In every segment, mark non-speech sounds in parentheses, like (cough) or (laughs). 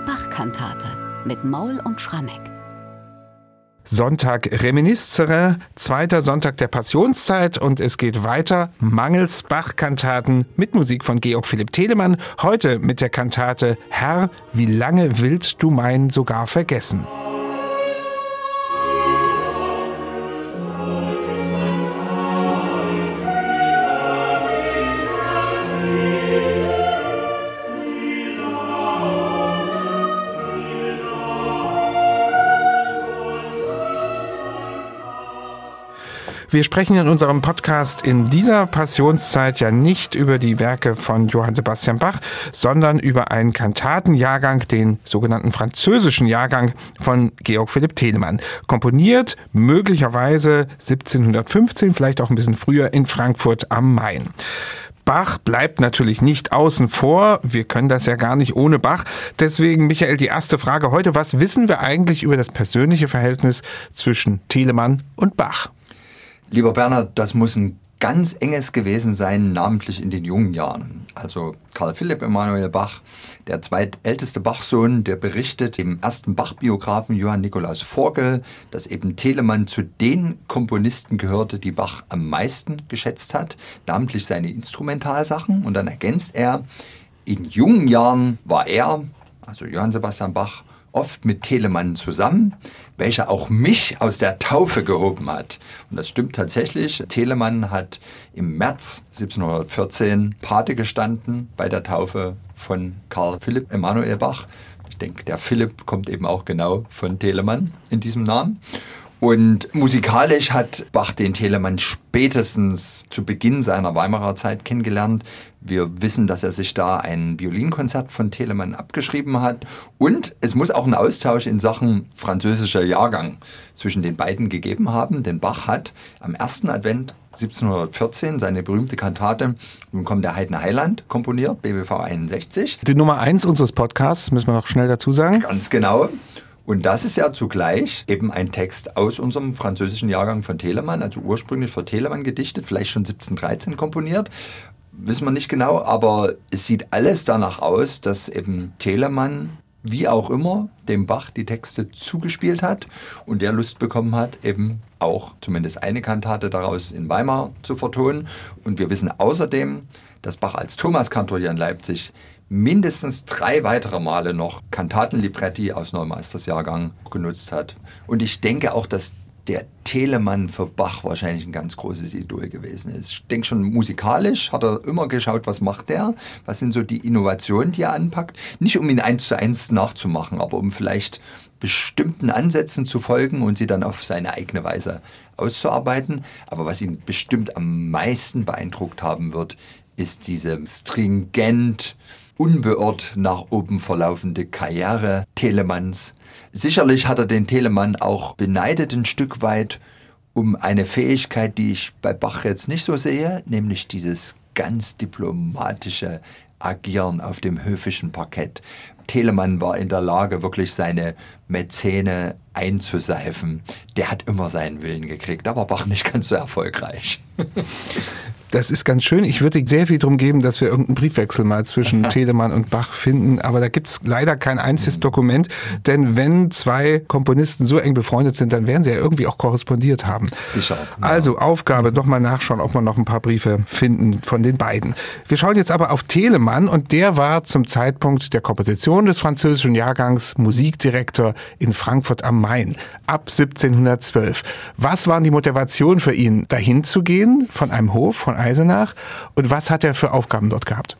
Die Bachkantate mit Maul und Schrammeck. Sonntag Reminiscere, zweiter Sonntag der Passionszeit und es geht weiter. Mangels Bach-Kantaten mit Musik von Georg Philipp Telemann. Heute mit der Kantate Herr, wie lange willst du mein sogar vergessen? Wir sprechen in unserem Podcast in dieser Passionszeit ja nicht über die Werke von Johann Sebastian Bach, sondern über einen Kantatenjahrgang, den sogenannten französischen Jahrgang von Georg Philipp Telemann. Komponiert möglicherweise 1715, vielleicht auch ein bisschen früher in Frankfurt am Main. Bach bleibt natürlich nicht außen vor. Wir können das ja gar nicht ohne Bach. Deswegen, Michael, die erste Frage heute. Was wissen wir eigentlich über das persönliche Verhältnis zwischen Telemann und Bach? Lieber Bernhard, das muss ein ganz enges gewesen sein, namentlich in den jungen Jahren. Also Karl Philipp Emanuel Bach, der zweitälteste Bachsohn, der berichtet dem ersten Bach-Biografen Johann Nikolaus Vorgel, dass eben Telemann zu den Komponisten gehörte, die Bach am meisten geschätzt hat, namentlich seine Instrumentalsachen. Und dann ergänzt er, in jungen Jahren war er, also Johann Sebastian Bach, oft mit Telemann zusammen, welcher auch mich aus der Taufe gehoben hat. Und das stimmt tatsächlich. Telemann hat im März 1714 Pate gestanden bei der Taufe von Karl Philipp Emanuel Bach. Ich denke, der Philipp kommt eben auch genau von Telemann in diesem Namen. Und musikalisch hat Bach den Telemann spätestens zu Beginn seiner Weimarer Zeit kennengelernt. Wir wissen, dass er sich da ein Violinkonzert von Telemann abgeschrieben hat. Und es muss auch einen Austausch in Sachen französischer Jahrgang zwischen den beiden gegeben haben. Denn Bach hat am ersten Advent 1714 seine berühmte Kantate Nun kommt der Heidner Heiland komponiert, BBV 61. Die Nummer eins unseres Podcasts, müssen wir noch schnell dazu sagen. Ganz genau. Und das ist ja zugleich eben ein Text aus unserem französischen Jahrgang von Telemann, also ursprünglich für Telemann gedichtet, vielleicht schon 1713 komponiert. Wissen wir nicht genau, aber es sieht alles danach aus, dass eben Telemann wie auch immer, dem Bach die Texte zugespielt hat und der Lust bekommen hat, eben auch zumindest eine Kantate daraus in Weimar zu vertonen. Und wir wissen außerdem, dass Bach als Thomaskantor hier in Leipzig mindestens drei weitere Male noch Kantatenlibretti aus Neumeisters Jahrgang genutzt hat. Und ich denke auch, dass der Telemann für Bach wahrscheinlich ein ganz großes Idol gewesen ist. Ich denke schon musikalisch hat er immer geschaut, was macht der, was sind so die Innovationen, die er anpackt. Nicht um ihn eins zu eins nachzumachen, aber um vielleicht bestimmten Ansätzen zu folgen und sie dann auf seine eigene Weise auszuarbeiten. Aber was ihn bestimmt am meisten beeindruckt haben wird, ist diese stringent unbeirrt nach oben verlaufende Karriere Telemanns. Sicherlich hat er den Telemann auch beneidet ein Stück weit um eine Fähigkeit, die ich bei Bach jetzt nicht so sehe, nämlich dieses ganz diplomatische Agieren auf dem höfischen Parkett. Telemann war in der Lage, wirklich seine Mäzene einzuseifen. Der hat immer seinen Willen gekriegt, aber Bach nicht ganz so erfolgreich. (laughs) Das ist ganz schön. Ich würde sehr viel darum geben, dass wir irgendeinen Briefwechsel mal zwischen (laughs) Telemann und Bach finden. Aber da gibt es leider kein einziges. Dokument. Denn wenn zwei Komponisten so eng befreundet sind, dann werden sie ja irgendwie auch korrespondiert haben. Sicher. Ja. Also Aufgabe, doch mal nachschauen, ob man noch ein paar Briefe finden von den beiden. Wir schauen jetzt aber auf Telemann und der war zum Zeitpunkt der Komposition des französischen Jahrgangs Musikdirektor in Frankfurt am Main ab 1712. Was waren die Motivationen für ihn, dahin zu gehen, von einem Hof, von Eisenach. Und was hat er für Aufgaben dort gehabt?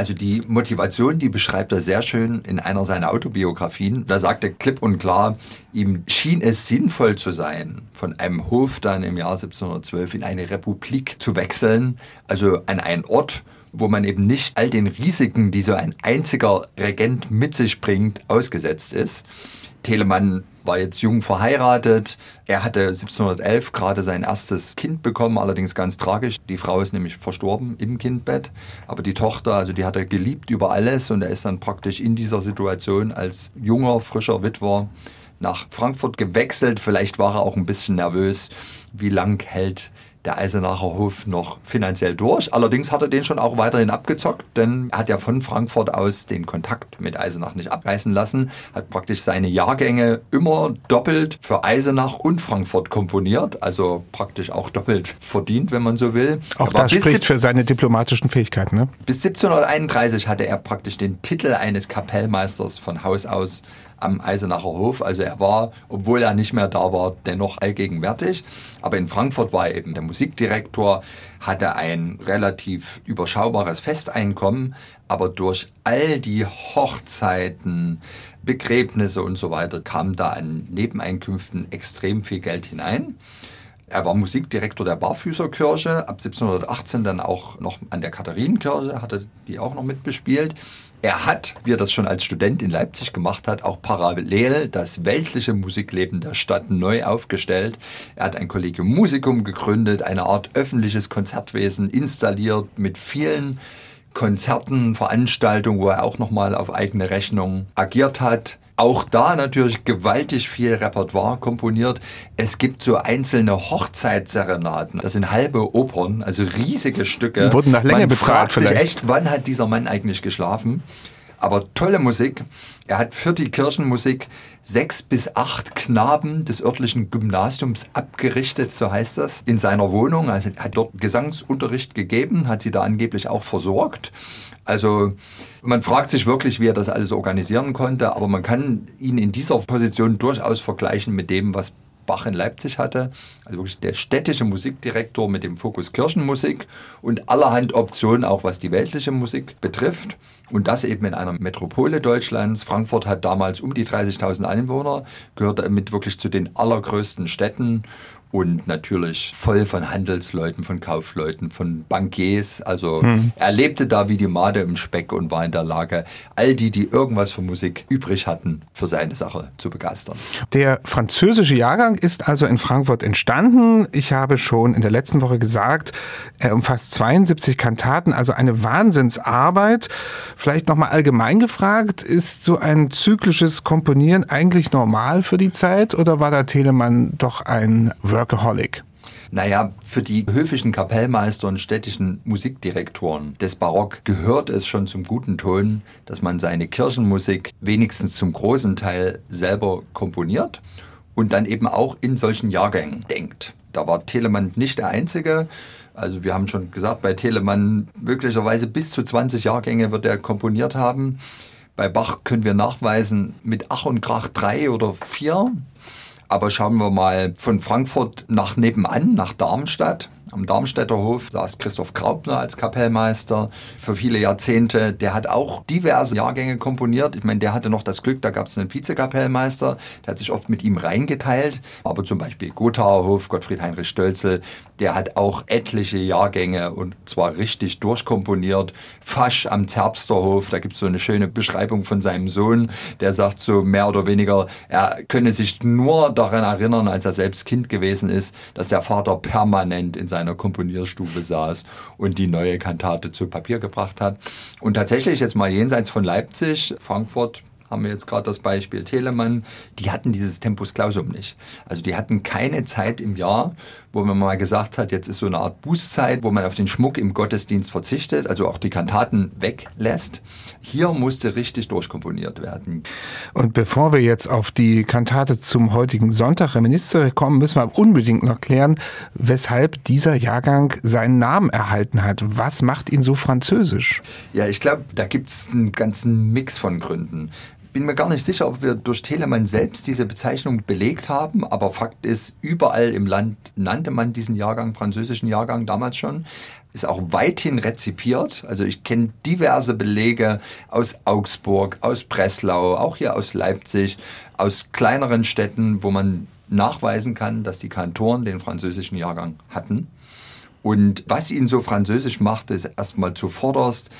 Also die Motivation, die beschreibt er sehr schön in einer seiner Autobiografien. Da sagt er klipp und klar, ihm schien es sinnvoll zu sein, von einem Hof dann im Jahr 1712 in eine Republik zu wechseln, also an einen Ort, wo man eben nicht all den Risiken, die so ein einziger Regent mit sich bringt, ausgesetzt ist. Telemann war jetzt jung verheiratet. Er hatte 1711 gerade sein erstes Kind bekommen, allerdings ganz tragisch. Die Frau ist nämlich verstorben im Kindbett. Aber die Tochter, also die hat er geliebt über alles und er ist dann praktisch in dieser Situation als junger, frischer Witwer nach Frankfurt gewechselt. Vielleicht war er auch ein bisschen nervös. Wie lang hält der Eisenacher Hof noch finanziell durch. Allerdings hat er den schon auch weiterhin abgezockt, denn er hat ja von Frankfurt aus den Kontakt mit Eisenach nicht abreißen lassen, hat praktisch seine Jahrgänge immer doppelt für Eisenach und Frankfurt komponiert, also praktisch auch doppelt verdient, wenn man so will. Auch das spricht für seine diplomatischen Fähigkeiten. Ne? Bis 1731 hatte er praktisch den Titel eines Kapellmeisters von Haus aus am Eisenacher Hof. Also er war, obwohl er nicht mehr da war, dennoch allgegenwärtig. Aber in Frankfurt war er eben der Musikdirektor, hatte ein relativ überschaubares Festeinkommen, aber durch all die Hochzeiten, Begräbnisse und so weiter kam da an Nebeneinkünften extrem viel Geld hinein. Er war Musikdirektor der Barfüßerkirche, ab 1718 dann auch noch an der Katharinenkirche, hatte die auch noch mitbespielt. Er hat, wie er das schon als Student in Leipzig gemacht hat, auch parallel das weltliche Musikleben der Stadt neu aufgestellt. Er hat ein Collegium Musicum gegründet, eine Art öffentliches Konzertwesen installiert mit vielen Konzerten, Veranstaltungen, wo er auch nochmal auf eigene Rechnung agiert hat. Auch da natürlich gewaltig viel Repertoire komponiert. Es gibt so einzelne Hochzeitsserenaden. Das sind halbe Opern, also riesige Stücke. Die wurden nach Länge Man bezahlt fragt vielleicht. sich echt, wann hat dieser Mann eigentlich geschlafen? Aber tolle Musik. Er hat für die Kirchenmusik sechs bis acht Knaben des örtlichen Gymnasiums abgerichtet, so heißt das, in seiner Wohnung. Also hat dort Gesangsunterricht gegeben, hat sie da angeblich auch versorgt. Also man fragt sich wirklich, wie er das alles organisieren konnte, aber man kann ihn in dieser Position durchaus vergleichen mit dem, was Bach in Leipzig hatte. Also wirklich der städtische Musikdirektor mit dem Fokus Kirchenmusik und allerhand Optionen, auch was die weltliche Musik betrifft. Und das eben in einer Metropole Deutschlands. Frankfurt hat damals um die 30.000 Einwohner, gehört damit wirklich zu den allergrößten Städten und natürlich voll von Handelsleuten, von Kaufleuten, von Bankiers. Also hm. er lebte da wie die Made im Speck und war in der Lage, all die, die irgendwas von Musik übrig hatten, für seine Sache zu begeistern. Der französische Jahrgang ist also in Frankfurt entstanden. Ich habe schon in der letzten Woche gesagt, er umfasst 72 Kantaten, also eine Wahnsinnsarbeit. Vielleicht nochmal allgemein gefragt, ist so ein zyklisches Komponieren eigentlich normal für die Zeit oder war da Telemann doch ein Workaholic? Naja, für die höfischen Kapellmeister und städtischen Musikdirektoren des Barock gehört es schon zum guten Ton, dass man seine Kirchenmusik wenigstens zum großen Teil selber komponiert und dann eben auch in solchen Jahrgängen denkt. Da war Telemann nicht der Einzige. Also wir haben schon gesagt, bei Telemann möglicherweise bis zu 20 Jahrgänge wird er komponiert haben. Bei Bach können wir nachweisen mit Ach und Krach drei oder vier. Aber schauen wir mal von Frankfurt nach nebenan, nach Darmstadt. Am Darmstädter Hof saß Christoph Graupner als Kapellmeister für viele Jahrzehnte. Der hat auch diverse Jahrgänge komponiert. Ich meine, der hatte noch das Glück, da gab es einen Vizekapellmeister, der hat sich oft mit ihm reingeteilt. Aber zum Beispiel Gothaer Hof, Gottfried Heinrich Stölzel, der hat auch etliche Jahrgänge und zwar richtig durchkomponiert. Fasch am Zerbsterhof, da gibt es so eine schöne Beschreibung von seinem Sohn, der sagt so mehr oder weniger, er könne sich nur daran erinnern, als er selbst Kind gewesen ist, dass der Vater permanent in seiner Komponierstube saß und die neue Kantate zu Papier gebracht hat. Und tatsächlich jetzt mal jenseits von Leipzig, Frankfurt, haben wir jetzt gerade das Beispiel Telemann, die hatten dieses Tempus Clausum nicht. Also die hatten keine Zeit im Jahr, wo man mal gesagt hat, jetzt ist so eine Art Bußzeit, wo man auf den Schmuck im Gottesdienst verzichtet, also auch die Kantaten weglässt. Hier musste richtig durchkomponiert werden. Und bevor wir jetzt auf die Kantate zum heutigen Sonntag Reminiscere kommen, müssen wir unbedingt noch klären, weshalb dieser Jahrgang seinen Namen erhalten hat. Was macht ihn so französisch? Ja, ich glaube, da gibt es einen ganzen Mix von Gründen bin mir gar nicht sicher, ob wir durch Telemann selbst diese Bezeichnung belegt haben, aber Fakt ist, überall im Land nannte man diesen Jahrgang, französischen Jahrgang damals schon, ist auch weithin rezipiert. Also ich kenne diverse Belege aus Augsburg, aus Breslau, auch hier aus Leipzig, aus kleineren Städten, wo man nachweisen kann, dass die Kantoren den französischen Jahrgang hatten. Und was ihn so französisch macht, ist erstmal zuvorderst,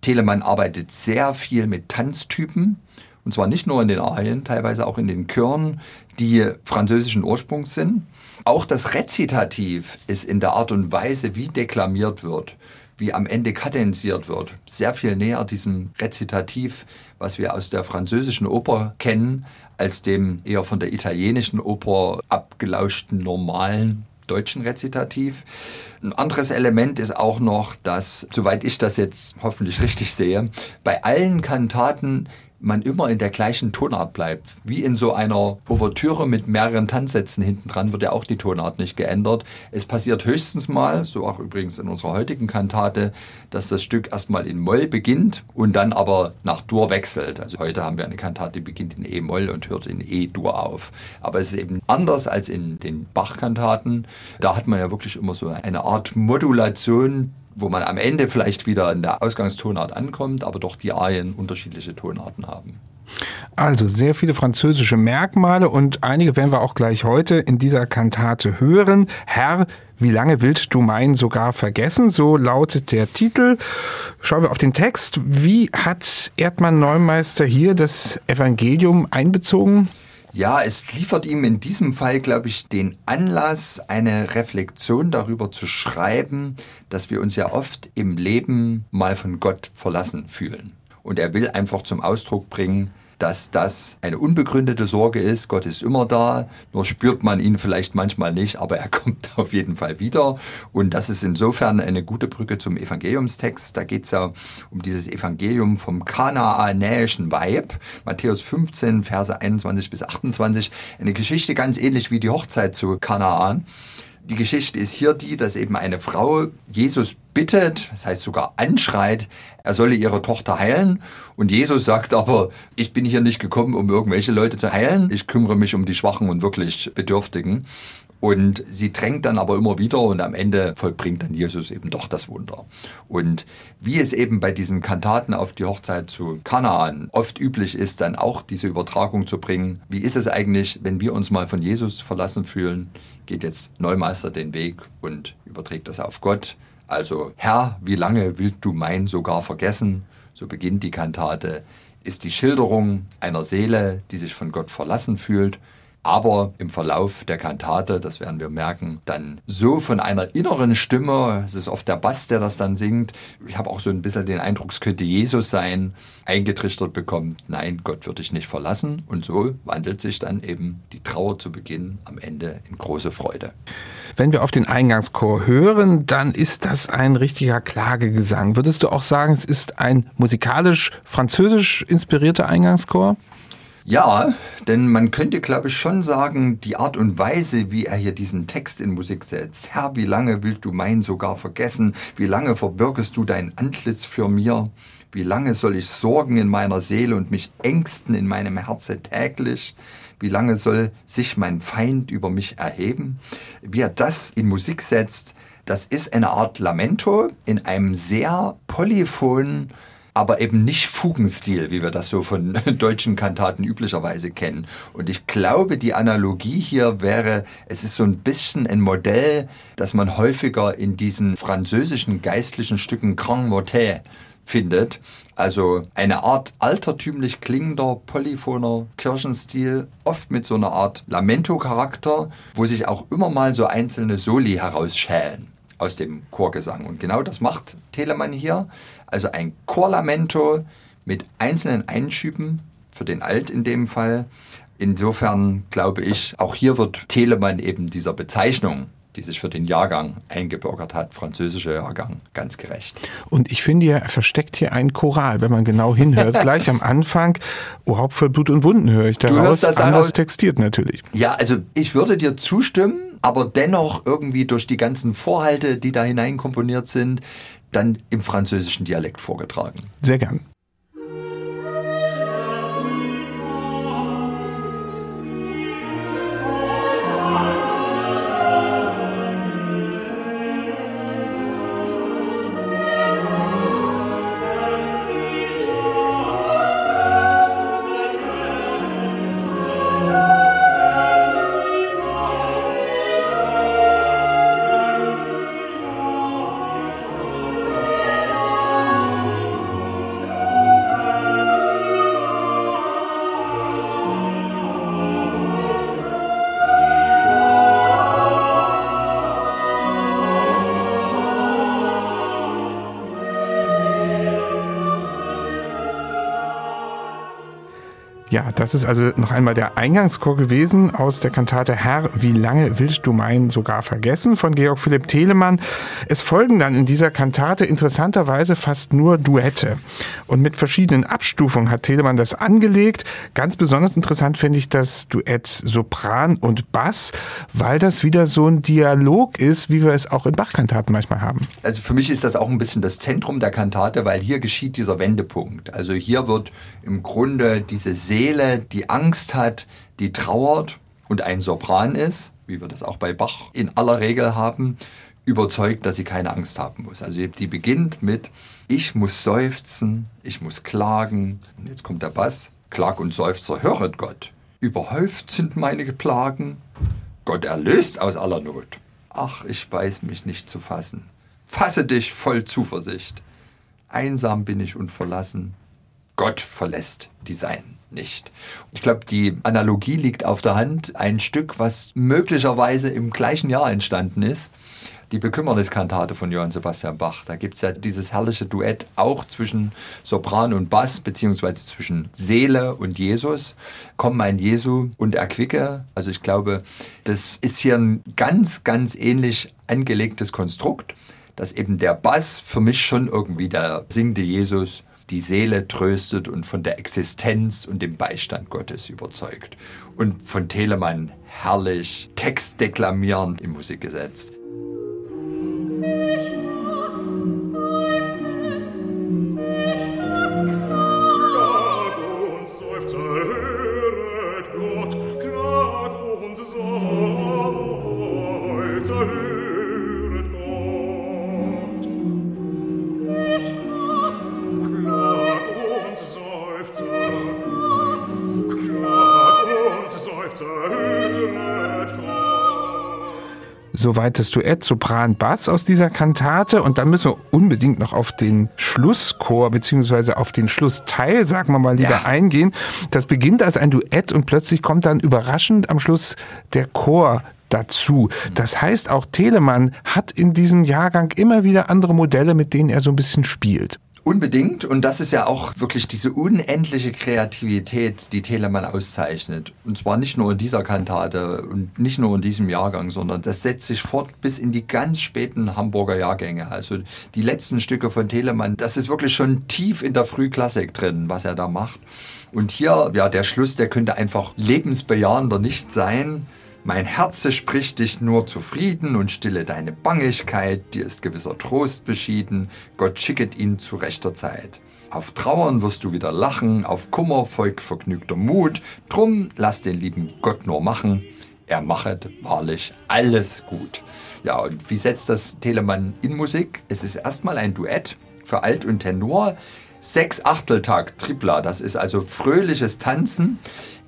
Telemann arbeitet sehr viel mit Tanztypen. Und zwar nicht nur in den Arien, teilweise auch in den Chören, die französischen Ursprungs sind. Auch das Rezitativ ist in der Art und Weise, wie deklamiert wird, wie am Ende kadenziert wird, sehr viel näher diesem Rezitativ, was wir aus der französischen Oper kennen, als dem eher von der italienischen Oper abgelauschten normalen deutschen Rezitativ. Ein anderes Element ist auch noch, dass, soweit ich das jetzt hoffentlich richtig sehe, bei allen Kantaten man immer in der gleichen Tonart bleibt. Wie in so einer Ouvertüre mit mehreren Tanzsätzen hinten dran wird ja auch die Tonart nicht geändert. Es passiert höchstens mal, so auch übrigens in unserer heutigen Kantate, dass das Stück erstmal in Moll beginnt und dann aber nach Dur wechselt. Also heute haben wir eine Kantate, die beginnt in E-Moll und hört in E-Dur auf. Aber es ist eben anders als in den Bach-Kantaten. Da hat man ja wirklich immer so eine Art Modulation wo man am Ende vielleicht wieder in der Ausgangstonart ankommt, aber doch die Arien unterschiedliche Tonarten haben. Also sehr viele französische Merkmale und einige werden wir auch gleich heute in dieser Kantate hören. Herr, wie lange willst du meinen sogar vergessen? So lautet der Titel. Schauen wir auf den Text. Wie hat Erdmann Neumeister hier das Evangelium einbezogen? Ja, es liefert ihm in diesem Fall, glaube ich, den Anlass, eine Reflexion darüber zu schreiben, dass wir uns ja oft im Leben mal von Gott verlassen fühlen. Und er will einfach zum Ausdruck bringen, dass das eine unbegründete Sorge ist. Gott ist immer da, nur spürt man ihn vielleicht manchmal nicht, aber er (laughs) kommt auf jeden Fall wieder. Und das ist insofern eine gute Brücke zum Evangeliumstext. Da geht es ja um dieses Evangelium vom kanaanäischen Weib. Matthäus 15, Verse 21 bis 28. Eine Geschichte ganz ähnlich wie die Hochzeit zu Kanaan. Die Geschichte ist hier die, dass eben eine Frau Jesus bittet, das heißt sogar anschreit, er solle ihre Tochter heilen. Und Jesus sagt aber, ich bin hier nicht gekommen, um irgendwelche Leute zu heilen. Ich kümmere mich um die Schwachen und wirklich Bedürftigen. Und sie drängt dann aber immer wieder und am Ende vollbringt dann Jesus eben doch das Wunder. Und wie es eben bei diesen Kantaten auf die Hochzeit zu Kanaan oft üblich ist, dann auch diese Übertragung zu bringen. Wie ist es eigentlich, wenn wir uns mal von Jesus verlassen fühlen? Geht jetzt Neumeister den Weg und überträgt das auf Gott. Also, Herr, wie lange willst du mein sogar vergessen? So beginnt die Kantate, ist die Schilderung einer Seele, die sich von Gott verlassen fühlt aber im Verlauf der Kantate, das werden wir merken, dann so von einer inneren Stimme, es ist oft der Bass, der das dann singt, ich habe auch so ein bisschen den Eindruck, es könnte Jesus sein, eingetrichtert bekommt, nein, Gott wird dich nicht verlassen und so wandelt sich dann eben die Trauer zu Beginn am Ende in große Freude. Wenn wir auf den Eingangschor hören, dann ist das ein richtiger Klagegesang. Würdest du auch sagen, es ist ein musikalisch französisch inspirierter Eingangschor? Ja, denn man könnte, glaube ich, schon sagen, die Art und Weise, wie er hier diesen Text in Musik setzt. Herr, wie lange willst du mein sogar vergessen? Wie lange verbirgest du dein Antlitz für mir? Wie lange soll ich sorgen in meiner Seele und mich ängsten in meinem Herze täglich? Wie lange soll sich mein Feind über mich erheben? Wie er das in Musik setzt, das ist eine Art Lamento in einem sehr polyphonen, aber eben nicht Fugenstil, wie wir das so von (laughs) deutschen Kantaten üblicherweise kennen. Und ich glaube, die Analogie hier wäre, es ist so ein bisschen ein Modell, das man häufiger in diesen französischen geistlichen Stücken Grand Motet findet. Also eine Art altertümlich klingender, polyphoner Kirchenstil, oft mit so einer Art Lamento-Charakter, wo sich auch immer mal so einzelne Soli herausschälen aus dem Chorgesang. Und genau das macht Telemann hier. Also ein Chorlamento mit einzelnen Einschüben, für den Alt in dem Fall. Insofern glaube ich, auch hier wird Telemann eben dieser Bezeichnung die sich für den Jahrgang eingebürgert hat, französischer Jahrgang, ganz gerecht. Und ich finde, er versteckt hier einen Choral, wenn man genau hinhört. (laughs) Gleich am Anfang, oh, Haupt voll Blut und Wunden höre ich daraus. Du hörst das anders daraus? textiert natürlich. Ja, also ich würde dir zustimmen, aber dennoch irgendwie durch die ganzen Vorhalte, die da hineinkomponiert sind, dann im französischen Dialekt vorgetragen. Sehr gern. Ja, das ist also noch einmal der Eingangschor gewesen aus der Kantate Herr, wie lange willst du meinen sogar vergessen von Georg Philipp Telemann. Es folgen dann in dieser Kantate interessanterweise fast nur Duette. Und mit verschiedenen Abstufungen hat Telemann das angelegt. Ganz besonders interessant finde ich das Duett Sopran und Bass, weil das wieder so ein Dialog ist, wie wir es auch in Bachkantaten manchmal haben. Also für mich ist das auch ein bisschen das Zentrum der Kantate, weil hier geschieht dieser Wendepunkt. Also hier wird im Grunde diese Seele, die Angst hat, die trauert und ein Sopran ist, wie wir das auch bei Bach in aller Regel haben, überzeugt, dass sie keine Angst haben muss. Also die beginnt mit, ich muss seufzen, ich muss klagen. Und jetzt kommt der Bass, Klag und Seufzer, höret Gott. Überhäuft sind meine Plagen, Gott erlöst aus aller Not. Ach, ich weiß mich nicht zu fassen. Fasse dich voll Zuversicht. Einsam bin ich und verlassen. Gott verlässt die Sein nicht. Ich glaube, die Analogie liegt auf der Hand. Ein Stück, was möglicherweise im gleichen Jahr entstanden ist. Die Bekümmerniskantate von Johann Sebastian Bach. Da gibt es ja dieses herrliche Duett auch zwischen Sopran und Bass, beziehungsweise zwischen Seele und Jesus. Komm, mein Jesu, und erquicke. Also ich glaube, das ist hier ein ganz, ganz ähnlich angelegtes Konstrukt, dass eben der Bass für mich schon irgendwie der singende Jesus die Seele tröstet und von der Existenz und dem Beistand Gottes überzeugt. Und von Telemann herrlich textdeklamierend in Musik gesetzt. Soweit das Duett Sopran Bass aus dieser Kantate. Und dann müssen wir unbedingt noch auf den Schlusschor beziehungsweise auf den Schlussteil, sagen wir mal, lieber ja. eingehen. Das beginnt als ein Duett und plötzlich kommt dann überraschend am Schluss der Chor dazu. Das heißt, auch Telemann hat in diesem Jahrgang immer wieder andere Modelle, mit denen er so ein bisschen spielt. Unbedingt. Und das ist ja auch wirklich diese unendliche Kreativität, die Telemann auszeichnet. Und zwar nicht nur in dieser Kantate und nicht nur in diesem Jahrgang, sondern das setzt sich fort bis in die ganz späten Hamburger Jahrgänge. Also die letzten Stücke von Telemann, das ist wirklich schon tief in der Frühklassik drin, was er da macht. Und hier, ja, der Schluss, der könnte einfach lebensbejahender nicht sein. Mein Herze spricht dich nur zufrieden und stille deine Bangigkeit, dir ist gewisser Trost beschieden, Gott schicket ihn zu rechter Zeit. Auf Trauern wirst du wieder lachen, auf Kummer folgt vergnügter Mut, drum lass den lieben Gott nur machen, er machet wahrlich alles gut. Ja, und wie setzt das Telemann in Musik? Es ist erstmal ein Duett für Alt und Tenor, sechs Achteltag Tripler, das ist also fröhliches Tanzen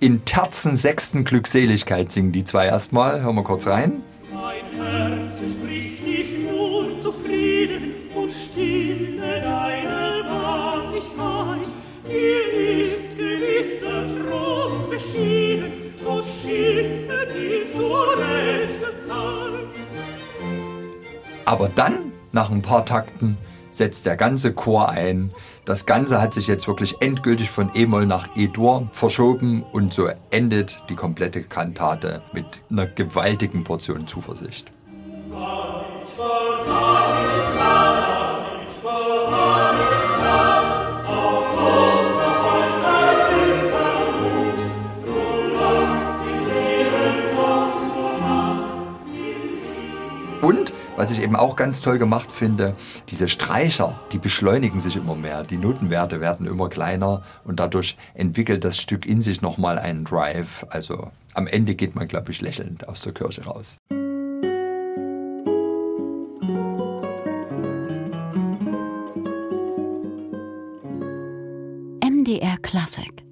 in Terzen sechsten Glückseligkeit singen die zwei erstmal. Hören wir kurz rein. Mein Herz spricht dich nur zufrieden und stille deine Wahrheit. Hier ist gewisser Trost beschieden und schicke ihn zur rechten Zeit. Aber dann, nach ein paar Takten, setzt der ganze Chor ein. Das Ganze hat sich jetzt wirklich endgültig von E-Moll nach E-Dur verschoben und so endet die komplette Kantate mit einer gewaltigen Portion Zuversicht. Was ich eben auch ganz toll gemacht finde, diese Streicher, die beschleunigen sich immer mehr. Die Notenwerte werden immer kleiner und dadurch entwickelt das Stück in sich nochmal einen Drive. Also am Ende geht man, glaube ich, lächelnd aus der Kirche raus. MDR Classic